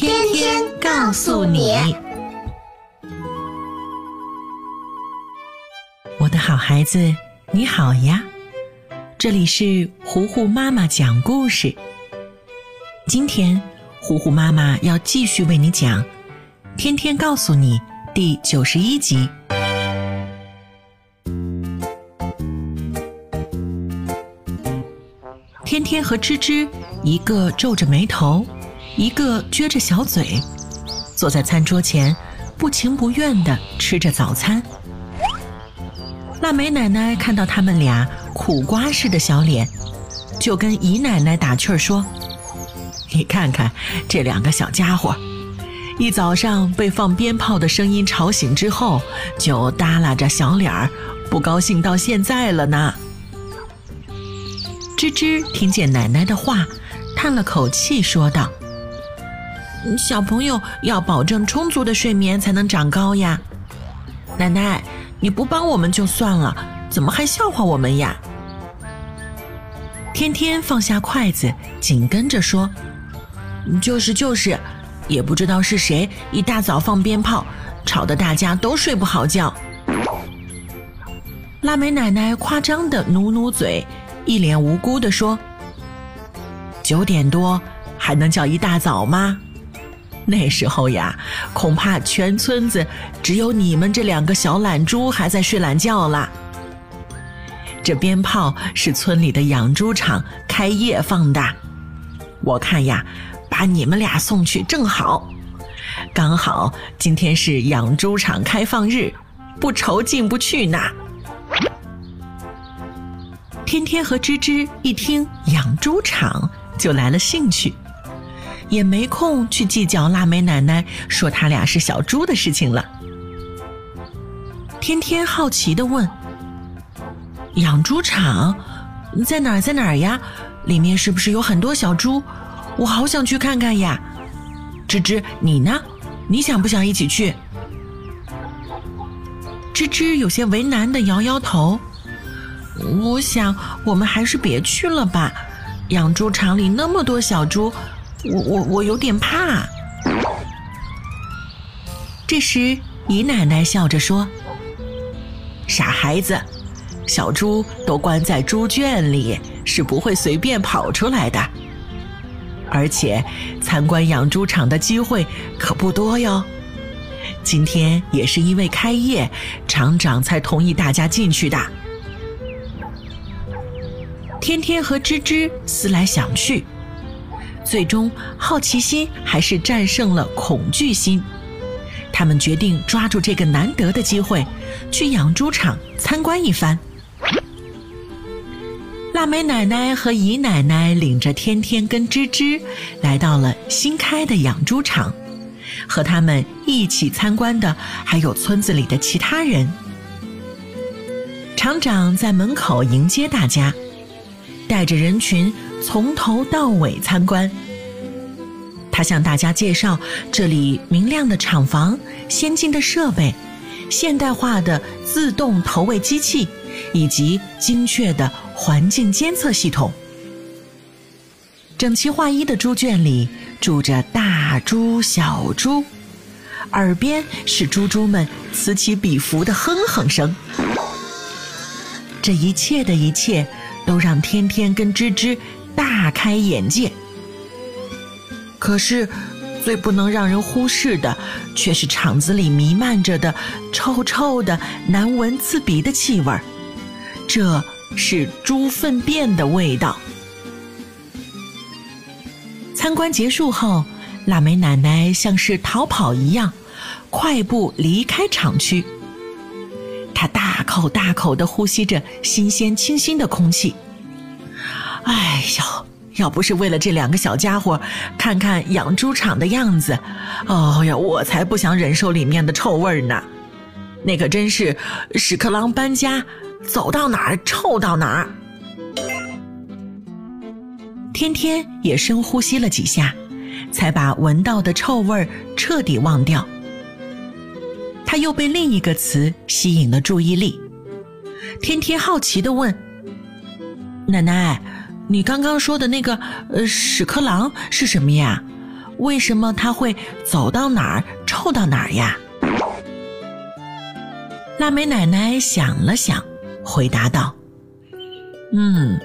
天天告诉你，我的好孩子，你好呀！这里是糊糊妈妈讲故事。今天，糊糊妈妈要继续为你讲《天天告诉你》第九十一集。天天和芝芝，一个皱着眉头。一个撅着小嘴，坐在餐桌前，不情不愿地吃着早餐。腊梅奶奶看到他们俩苦瓜似的小脸，就跟姨奶奶打趣儿说：“你看看这两个小家伙，一早上被放鞭炮的声音吵醒之后，就耷拉着小脸儿，不高兴到现在了呢。”吱吱听见奶奶的话，叹了口气说道。小朋友要保证充足的睡眠才能长高呀。奶奶，你不帮我们就算了，怎么还笑话我们呀？天天放下筷子，紧跟着说：“就是就是，也不知道是谁一大早放鞭炮，吵得大家都睡不好觉。”腊梅奶奶夸张的努努嘴，一脸无辜的说：“九点多还能叫一大早吗？”那时候呀，恐怕全村子只有你们这两个小懒猪还在睡懒觉啦。这鞭炮是村里的养猪场开业放的，我看呀，把你们俩送去正好，刚好今天是养猪场开放日，不愁进不去呢。天天和芝芝一听养猪场，就来了兴趣。也没空去计较腊梅奶奶说他俩是小猪的事情了。天天好奇的问：“养猪场在哪儿？在哪儿呀？里面是不是有很多小猪？我好想去看看呀！”吱吱，你呢？你想不想一起去？吱吱有些为难的摇摇头：“我想我们还是别去了吧。养猪场里那么多小猪。”我我我有点怕。这时，姨奶奶笑着说：“傻孩子，小猪都关在猪圈里，是不会随便跑出来的。而且，参观养猪场的机会可不多哟。今天也是因为开业，厂长才同意大家进去的。”天天和吱吱思来想去。最终，好奇心还是战胜了恐惧心。他们决定抓住这个难得的机会，去养猪场参观一番。腊梅奶奶和姨奶奶领着天天跟芝芝，来到了新开的养猪场。和他们一起参观的还有村子里的其他人。厂长在门口迎接大家，带着人群。从头到尾参观，他向大家介绍这里明亮的厂房、先进的设备、现代化的自动投喂机器，以及精确的环境监测系统。整齐划一的猪圈里住着大猪、小猪，耳边是猪猪们此起彼伏的哼哼声。这一切的一切，都让天天跟芝芝。大开眼界，可是最不能让人忽视的，却是厂子里弥漫着的臭臭的、难闻刺鼻的气味儿。这是猪粪便的味道。参观结束后，腊梅奶奶像是逃跑一样，快步离开厂区。他大口大口地呼吸着新鲜清新的空气。哎呦，要不是为了这两个小家伙看看养猪场的样子，哦呀，我才不想忍受里面的臭味呢。那可真是屎壳郎搬家，走到哪儿臭到哪儿。天天也深呼吸了几下，才把闻到的臭味彻底忘掉。他又被另一个词吸引了注意力。天天好奇地问：“奶奶，你刚刚说的那个呃屎壳郎是什么呀？为什么它会走到哪儿臭到哪儿呀？”腊梅奶奶想了想，回答道：“嗯，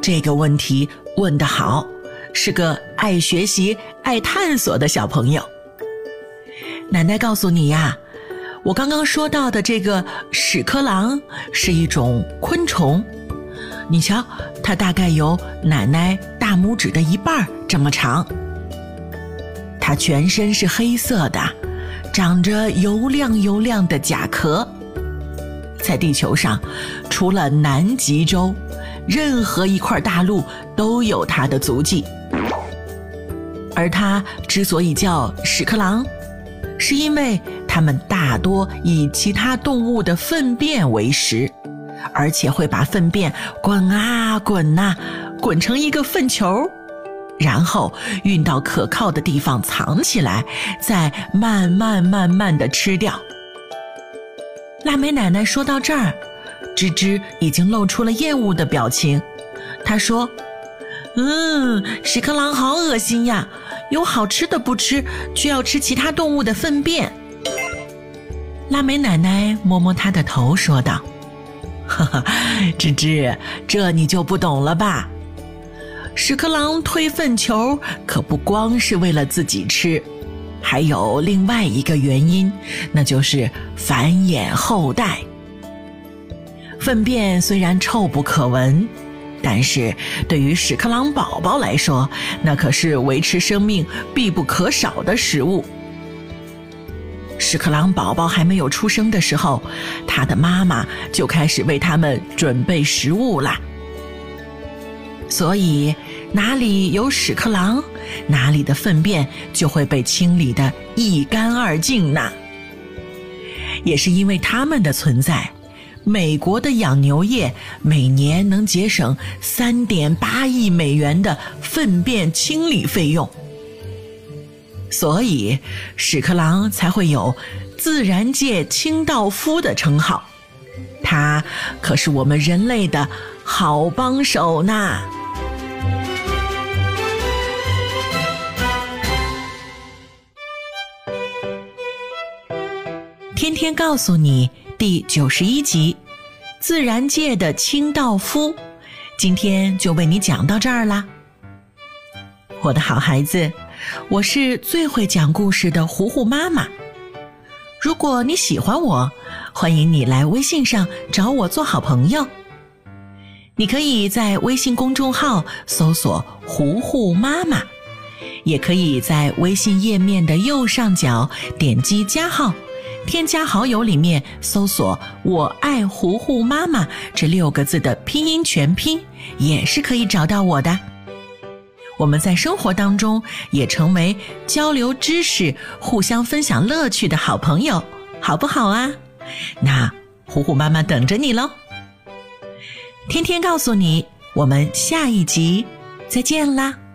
这个问题问得好，是个爱学习、爱探索的小朋友。奶奶告诉你呀。”我刚刚说到的这个屎壳郎是一种昆虫，你瞧，它大概有奶奶大拇指的一半这么长。它全身是黑色的，长着油亮油亮的甲壳。在地球上，除了南极洲，任何一块大陆都有它的足迹。而它之所以叫屎壳郎，是因为。它们大多以其他动物的粪便为食，而且会把粪便滚啊滚呐，滚成一个粪球，然后运到可靠的地方藏起来，再慢慢慢慢的吃掉。腊梅奶奶说到这儿，吱吱已经露出了厌恶的表情。她说：“嗯，屎壳郎好恶心呀，有好吃的不吃，却要吃其他动物的粪便。”腊梅奶奶摸摸他的头，说道：“哈哈，芝芝，这你就不懂了吧？屎壳郎推粪球可不光是为了自己吃，还有另外一个原因，那就是繁衍后代。粪便虽然臭不可闻，但是对于屎壳郎宝宝来说，那可是维持生命必不可少的食物。”屎壳郎宝宝还没有出生的时候，他的妈妈就开始为他们准备食物了。所以，哪里有屎壳郎，哪里的粪便就会被清理的一干二净呢。也是因为他们的存在，美国的养牛业每年能节省三点八亿美元的粪便清理费用。所以，屎壳郎才会有“自然界清道夫”的称号。他可是我们人类的好帮手呢。天天告诉你第九十一集《自然界的清道夫》，今天就为你讲到这儿啦，我的好孩子。我是最会讲故事的糊糊妈妈。如果你喜欢我，欢迎你来微信上找我做好朋友。你可以在微信公众号搜索“糊糊妈妈”，也可以在微信页面的右上角点击加号，添加好友里面搜索“我爱糊糊妈妈”这六个字的拼音全拼，也是可以找到我的。我们在生活当中也成为交流知识、互相分享乐趣的好朋友，好不好啊？那虎虎妈妈等着你喽！天天告诉你，我们下一集再见啦！